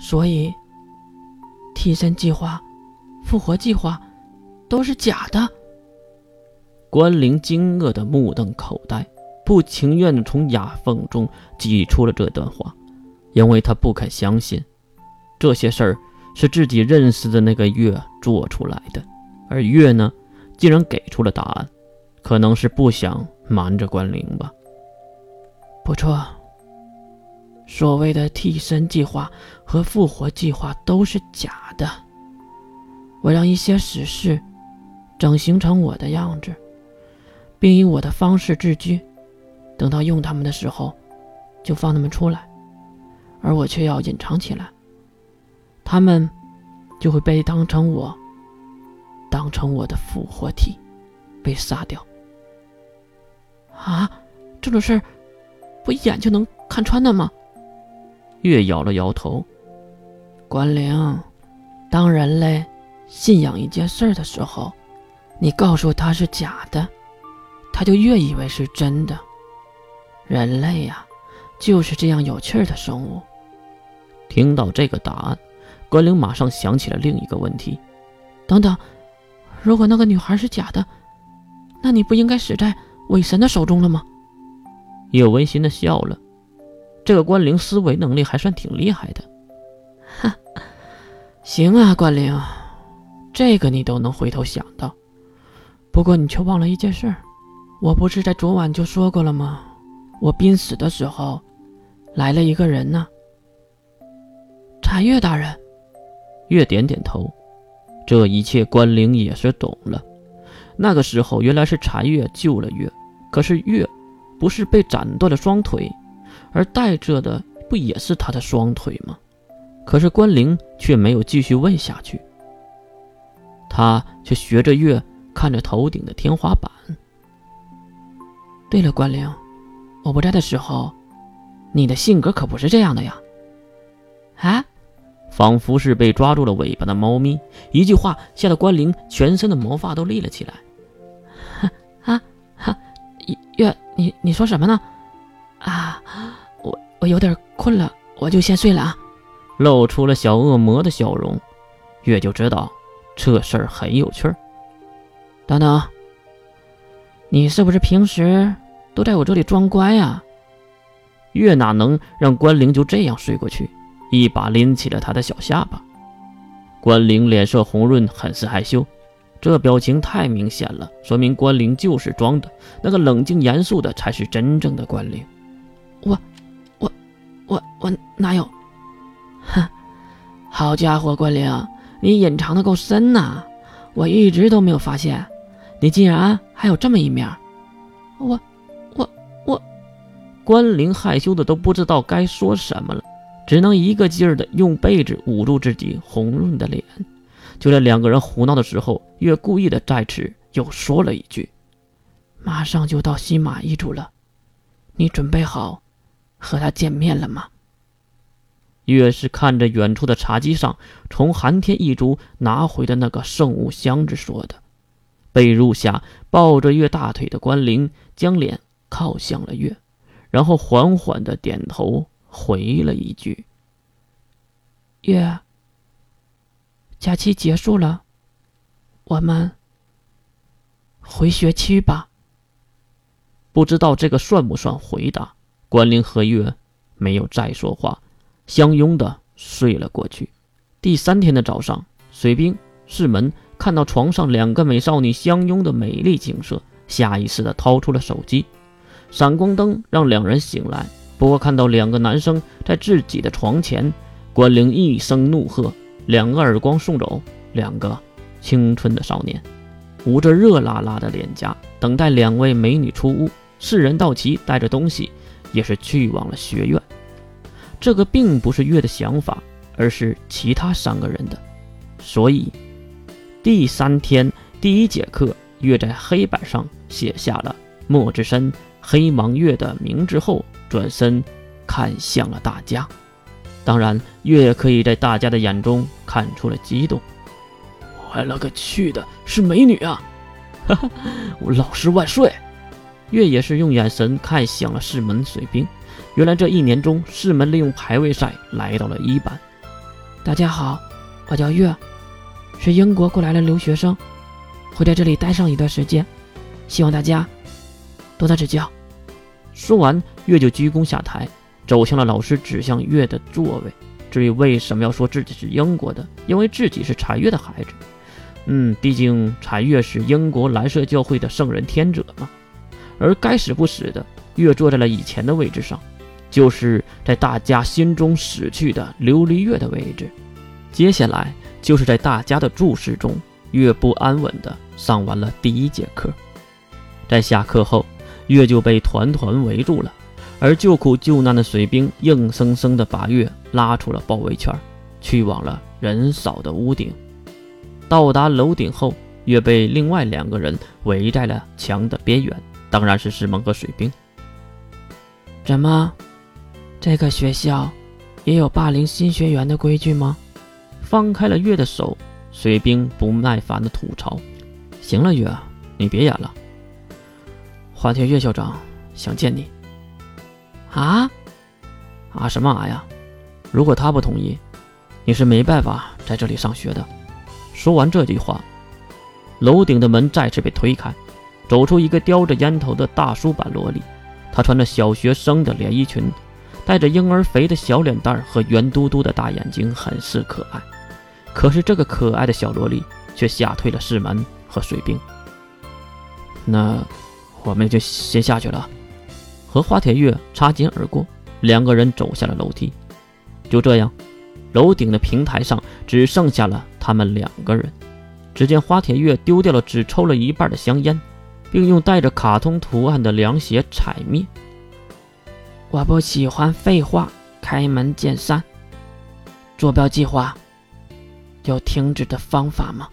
所以，替身计划、复活计划都是假的。关灵惊愕的目瞪口呆，不情愿的从牙缝中挤出了这段话，因为他不肯相信这些事儿是自己认识的那个月做出来的，而月呢，竟然给出了答案，可能是不想瞒着关灵吧。不错，所谓的替身计划和复活计划都是假的。我让一些死士整形成我的样子。并以我的方式自居，等到用他们的时候，就放他们出来，而我却要隐藏起来。他们就会被当成我，当成我的复活体，被杀掉。啊，这种事儿不一眼就能看穿的吗？月摇了摇头。关灵，当人类信仰一件事的时候，你告诉他是假的。他就越以为是真的。人类呀，就是这样有趣的生物。听到这个答案，关灵马上想起了另一个问题：等等，如果那个女孩是假的，那你不应该死在伪神的手中了吗？叶温馨的笑了。这个关灵思维能力还算挺厉害的。哈，行啊，关灵，这个你都能回头想到。不过你却忘了一件事。我不是在昨晚就说过了吗？我濒死的时候，来了一个人呢。禅月大人，月点点头。这一切关灵也是懂了。那个时候原来是禅月救了月，可是月不是被斩断了双腿，而带着的不也是他的双腿吗？可是关灵却没有继续问下去，他却学着月看着头顶的天花板。对了，关灵，我不在的时候，你的性格可不是这样的呀。啊！仿佛是被抓住了尾巴的猫咪，一句话吓得关灵全身的毛发都立了起来。哈 啊哈！月，你你说什么呢？啊，有点困了，我就先睡了啊。露出了小恶魔的笑容，月就知道这事儿很有趣儿。等等。你是不是平时都在我这里装乖呀？月哪能让关灵就这样睡过去？一把拎起了他的小下巴。关灵脸色红润，很是害羞，这表情太明显了，说明关灵就是装的。那个冷静严肃的才是真正的关灵。我，我，我，我哪有？哼，好家伙，关灵，你隐藏的够深呐，我一直都没有发现。你竟然还有这么一面，我，我，我，关灵害羞的都不知道该说什么了，只能一个劲儿的用被子捂住自己红润的脸。就在两个人胡闹的时候，月故意的在此又说了一句：“马上就到西马一族了，你准备好和他见面了吗？”月是看着远处的茶几上从寒天一族拿回的那个圣物箱子说的。被褥下抱着月大腿的关灵将脸靠向了月，然后缓缓的点头回了一句：“月，假期结束了，我们回学区吧。”不知道这个算不算回答？关灵和月没有再说话，相拥的睡了过去。第三天的早上，水兵士门。看到床上两个美少女相拥的美丽景色，下意识的掏出了手机。闪光灯让两人醒来，不过看到两个男生在自己的床前，关灵一声怒喝，两个耳光送走两个青春的少年，捂着热辣辣的脸颊，等待两位美女出屋。四人到齐，带着东西也是去往了学院。这个并不是月的想法，而是其他三个人的，所以。第三天第一节课，月在黑板上写下了莫之深、黑芒月的名字后，转身看向了大家。当然，月可以在大家的眼中看出了激动。我勒个去的，是美女啊！哈哈，我老师万岁！月也是用眼神看向了世门水兵。原来这一年中，世门利用排位赛来到了一班。大家好，我叫月，是英国过来的留学生，会在这里待上一段时间，希望大家多多指教。说完，月就鞠躬下台，走向了老师指向月的座位。至于为什么要说自己是英国的，因为自己是禅月的孩子。嗯，毕竟禅月是英国蓝色教会的圣人天者嘛。而该死不死的月坐在了以前的位置上，就是在大家心中死去的琉璃月的位置。接下来就是在大家的注视中，月不安稳的上完了第一节课。在下课后，月就被团团围住了，而救苦救难的水兵硬生生的把月拉出了包围圈，去往了人少的屋顶。到达楼顶后，月被另外两个人围在了墙的边缘，当然是师蒙和水兵。怎么，这个学校也有霸凌新学员的规矩吗？放开了月的手，水兵不耐烦的吐槽：“行了，月，你别演了。花田月校长想见你。啊？啊什么啊呀？如果他不同意，你是没办法在这里上学的。”说完这句话，楼顶的门再次被推开，走出一个叼着烟头的大叔版萝莉。她穿着小学生的连衣裙，带着婴儿肥的小脸蛋和圆嘟嘟的大眼睛，很是可爱。可是这个可爱的小萝莉却吓退了世门和水兵。那我们就先下去了。和花铁月擦肩而过，两个人走下了楼梯。就这样。楼顶的平台上只剩下了他们两个人。只见花铁月丢掉了只抽了一半的香烟，并用带着卡通图案的凉鞋踩灭。我不喜欢废话，开门见山。坐标计划有停止的方法吗？